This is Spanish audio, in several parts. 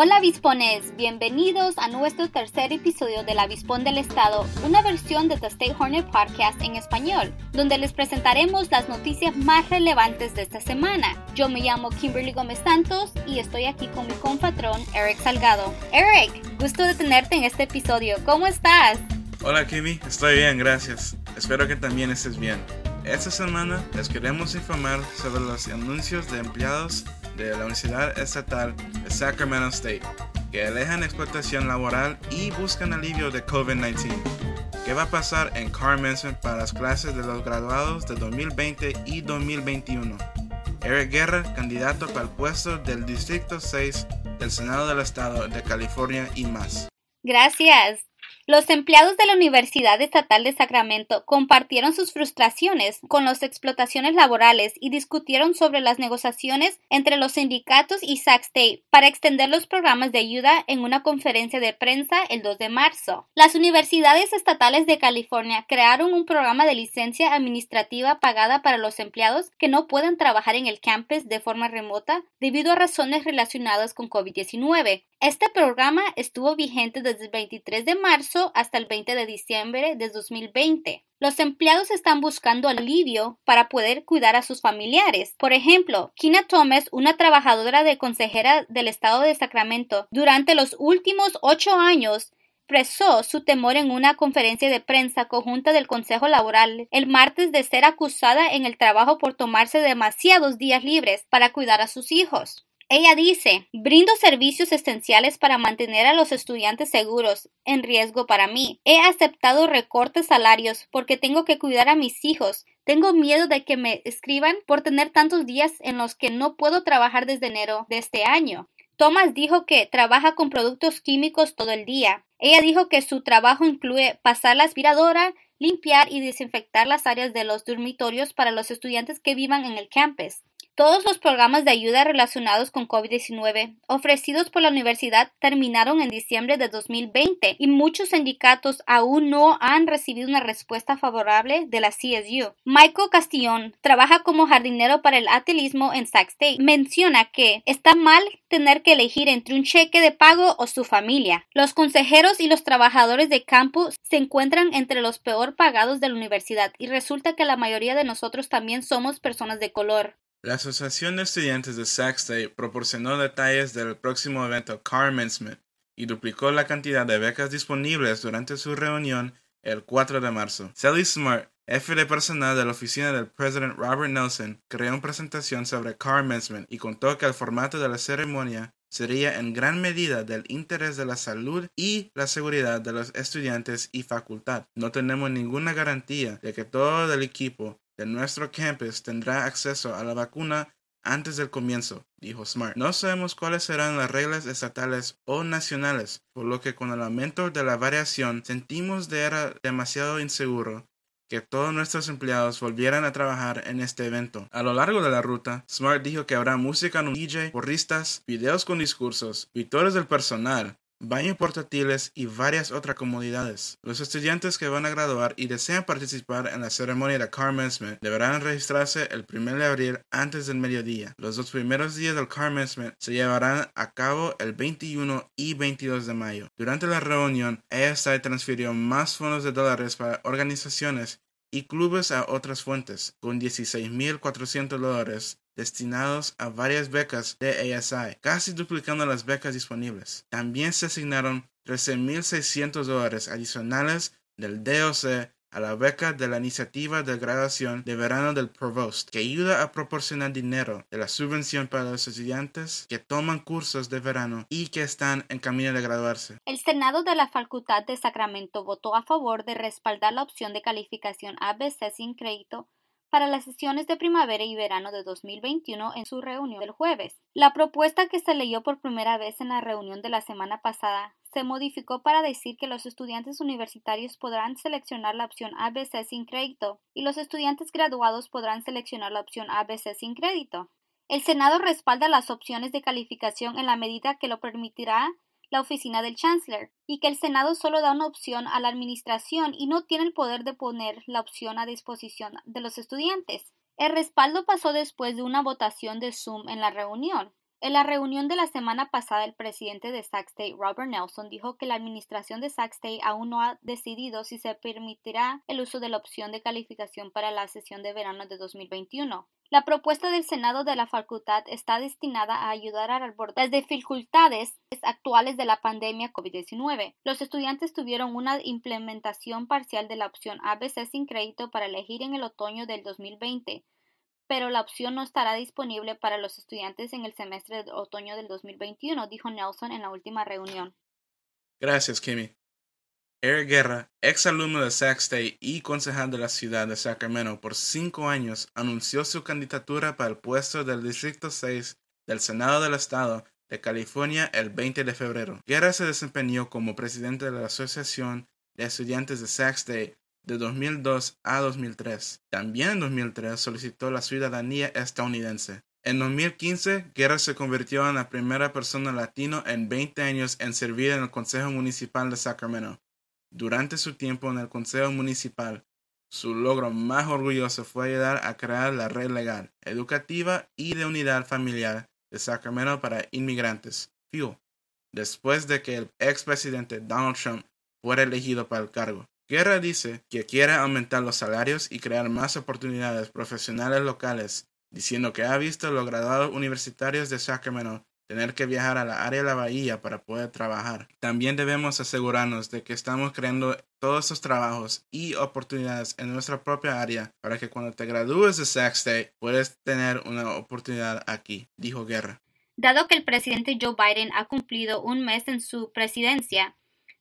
Hola Vispones, bienvenidos a nuestro tercer episodio de La Vispón del Estado, una versión de The State Hornet Podcast en español, donde les presentaremos las noticias más relevantes de esta semana. Yo me llamo Kimberly Gómez Santos y estoy aquí con mi compatrón Eric Salgado. Eric, gusto de tenerte en este episodio, ¿cómo estás? Hola Kimmy, estoy bien, gracias. Espero que también estés bien. Esta semana les queremos informar sobre los anuncios de empleados de la Universidad Estatal de Sacramento State, que alejan explotación laboral y buscan alivio de COVID-19. ¿Qué va a pasar en Carmenson para las clases de los graduados de 2020 y 2021? Eric Guerra, candidato para el puesto del Distrito 6 del Senado del Estado de California y más. Gracias. Los empleados de la Universidad Estatal de Sacramento compartieron sus frustraciones con las explotaciones laborales y discutieron sobre las negociaciones entre los sindicatos y Sac State para extender los programas de ayuda en una conferencia de prensa el 2 de marzo. Las universidades estatales de California crearon un programa de licencia administrativa pagada para los empleados que no pueden trabajar en el campus de forma remota debido a razones relacionadas con COVID-19. Este programa estuvo vigente desde el 23 de marzo hasta el 20 de diciembre de 2020. Los empleados están buscando alivio para poder cuidar a sus familiares. Por ejemplo, Kina Thomas, una trabajadora de consejera del estado de Sacramento, durante los últimos ocho años expresó su temor en una conferencia de prensa conjunta del Consejo Laboral el martes de ser acusada en el trabajo por tomarse demasiados días libres para cuidar a sus hijos. Ella dice, brindo servicios esenciales para mantener a los estudiantes seguros, en riesgo para mí. He aceptado recortes salarios porque tengo que cuidar a mis hijos. Tengo miedo de que me escriban por tener tantos días en los que no puedo trabajar desde enero de este año. Thomas dijo que trabaja con productos químicos todo el día. Ella dijo que su trabajo incluye pasar la aspiradora, limpiar y desinfectar las áreas de los dormitorios para los estudiantes que vivan en el campus. Todos los programas de ayuda relacionados con COVID-19 ofrecidos por la universidad terminaron en diciembre de 2020 y muchos sindicatos aún no han recibido una respuesta favorable de la CSU. Michael Castillón trabaja como jardinero para el atelismo en Sac State. Menciona que está mal tener que elegir entre un cheque de pago o su familia. Los consejeros y los trabajadores de campo se encuentran entre los peor pagados de la universidad y resulta que la mayoría de nosotros también somos personas de color. La Asociación de Estudiantes de Sac State proporcionó detalles del próximo evento Carmensmith y duplicó la cantidad de becas disponibles durante su reunión el 4 de marzo. Sally Smart, jefe de personal de la oficina del presidente Robert Nelson, creó una presentación sobre Carmensmith y contó que el formato de la ceremonia sería en gran medida del interés de la salud y la seguridad de los estudiantes y facultad. No tenemos ninguna garantía de que todo el equipo de nuestro campus tendrá acceso a la vacuna antes del comienzo, dijo Smart. No sabemos cuáles serán las reglas estatales o nacionales, por lo que con el aumento de la variación sentimos de era demasiado inseguro que todos nuestros empleados volvieran a trabajar en este evento. A lo largo de la ruta, Smart dijo que habrá música en un DJ, porristas, videos con discursos, victorias del personal, baños portátiles y varias otras comodidades. Los estudiantes que van a graduar y desean participar en la ceremonia de Commencement deberán registrarse el 1 de abril antes del mediodía. Los dos primeros días del Commencement se llevarán a cabo el 21 y 22 de mayo. Durante la reunión, ASI transfirió más fondos de dólares para organizaciones y clubes a otras fuentes, con 16.400 dólares destinados a varias becas de ASI, casi duplicando las becas disponibles. También se asignaron 13.600 dólares adicionales del DOC a la beca de la iniciativa de graduación de verano del Provost, que ayuda a proporcionar dinero de la subvención para los estudiantes que toman cursos de verano y que están en camino de graduarse. El Senado de la Facultad de Sacramento votó a favor de respaldar la opción de calificación ABC sin crédito para las sesiones de primavera y verano de 2021 en su reunión del jueves. La propuesta que se leyó por primera vez en la reunión de la semana pasada se modificó para decir que los estudiantes universitarios podrán seleccionar la opción ABC sin crédito y los estudiantes graduados podrán seleccionar la opción ABC sin crédito. El Senado respalda las opciones de calificación en la medida que lo permitirá la oficina del Chancellor, y que el Senado solo da una opción a la Administración y no tiene el poder de poner la opción a disposición de los estudiantes. El respaldo pasó después de una votación de Zoom en la reunión. En la reunión de la semana pasada, el presidente de Sac State, Robert Nelson, dijo que la administración de Sac State aún no ha decidido si se permitirá el uso de la opción de calificación para la sesión de verano de 2021. La propuesta del Senado de la facultad está destinada a ayudar a abordar las dificultades actuales de la pandemia COVID-19. Los estudiantes tuvieron una implementación parcial de la opción ABC sin crédito para elegir en el otoño del 2020 pero la opción no estará disponible para los estudiantes en el semestre de otoño del 2021, dijo Nelson en la última reunión. Gracias, Kimmy. Eric Guerra, ex alumno de Sac State y concejal de la ciudad de Sacramento por cinco años, anunció su candidatura para el puesto del Distrito 6 del Senado del Estado de California el 20 de febrero. Guerra se desempeñó como presidente de la Asociación de Estudiantes de Sac State de 2002 a 2003. También en 2003 solicitó la ciudadanía estadounidense. En 2015, Guerra se convirtió en la primera persona latino en 20 años en servir en el Consejo Municipal de Sacramento. Durante su tiempo en el Consejo Municipal, su logro más orgulloso fue ayudar a crear la red legal, educativa y de unidad familiar de Sacramento para inmigrantes, FUEL, después de que el expresidente Donald Trump fuera elegido para el cargo. Guerra dice que quiere aumentar los salarios y crear más oportunidades profesionales locales, diciendo que ha visto los graduados universitarios de Sacramento tener que viajar a la área de la bahía para poder trabajar. También debemos asegurarnos de que estamos creando todos esos trabajos y oportunidades en nuestra propia área para que cuando te gradúes de Sac State puedas tener una oportunidad aquí, dijo Guerra. Dado que el presidente Joe Biden ha cumplido un mes en su presidencia,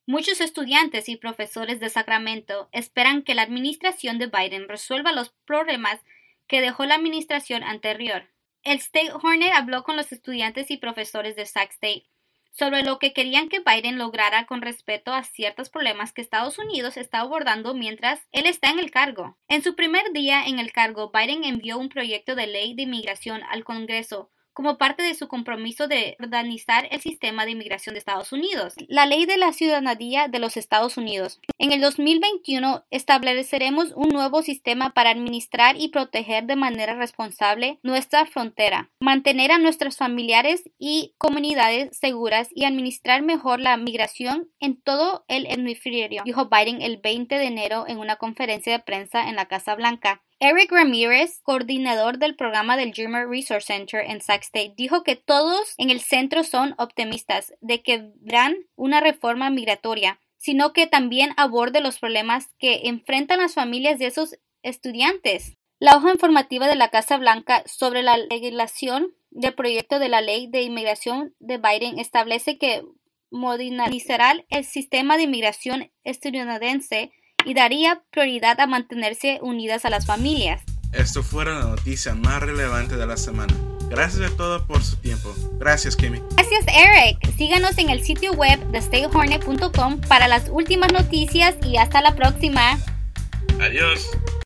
Muchos estudiantes y profesores de Sacramento esperan que la administración de Biden resuelva los problemas que dejó la administración anterior. El State Hornet habló con los estudiantes y profesores de Sac State sobre lo que querían que Biden lograra con respecto a ciertos problemas que Estados Unidos está abordando mientras él está en el cargo. En su primer día en el cargo, Biden envió un proyecto de ley de inmigración al Congreso como parte de su compromiso de organizar el sistema de inmigración de Estados Unidos. La ley de la ciudadanía de los Estados Unidos. En el 2021 estableceremos un nuevo sistema para administrar y proteger de manera responsable nuestra frontera, mantener a nuestros familiares y comunidades seguras y administrar mejor la migración en todo el hemisferio, dijo Biden el 20 de enero en una conferencia de prensa en la Casa Blanca. Eric Ramírez, coordinador del programa del Dreamer Resource Center en Sac State, dijo que todos en el centro son optimistas de que verán una reforma migratoria, sino que también aborde los problemas que enfrentan las familias de esos estudiantes. La hoja informativa de la Casa Blanca sobre la legislación del proyecto de la ley de inmigración de Biden establece que modernizará el sistema de inmigración estadounidense y daría prioridad a mantenerse unidas a las familias. Esto fue la noticia más relevante de la semana. Gracias a todos por su tiempo. Gracias, Kimmy. Gracias, Eric. Síganos en el sitio web de stayhornet.com para las últimas noticias y hasta la próxima. Adiós.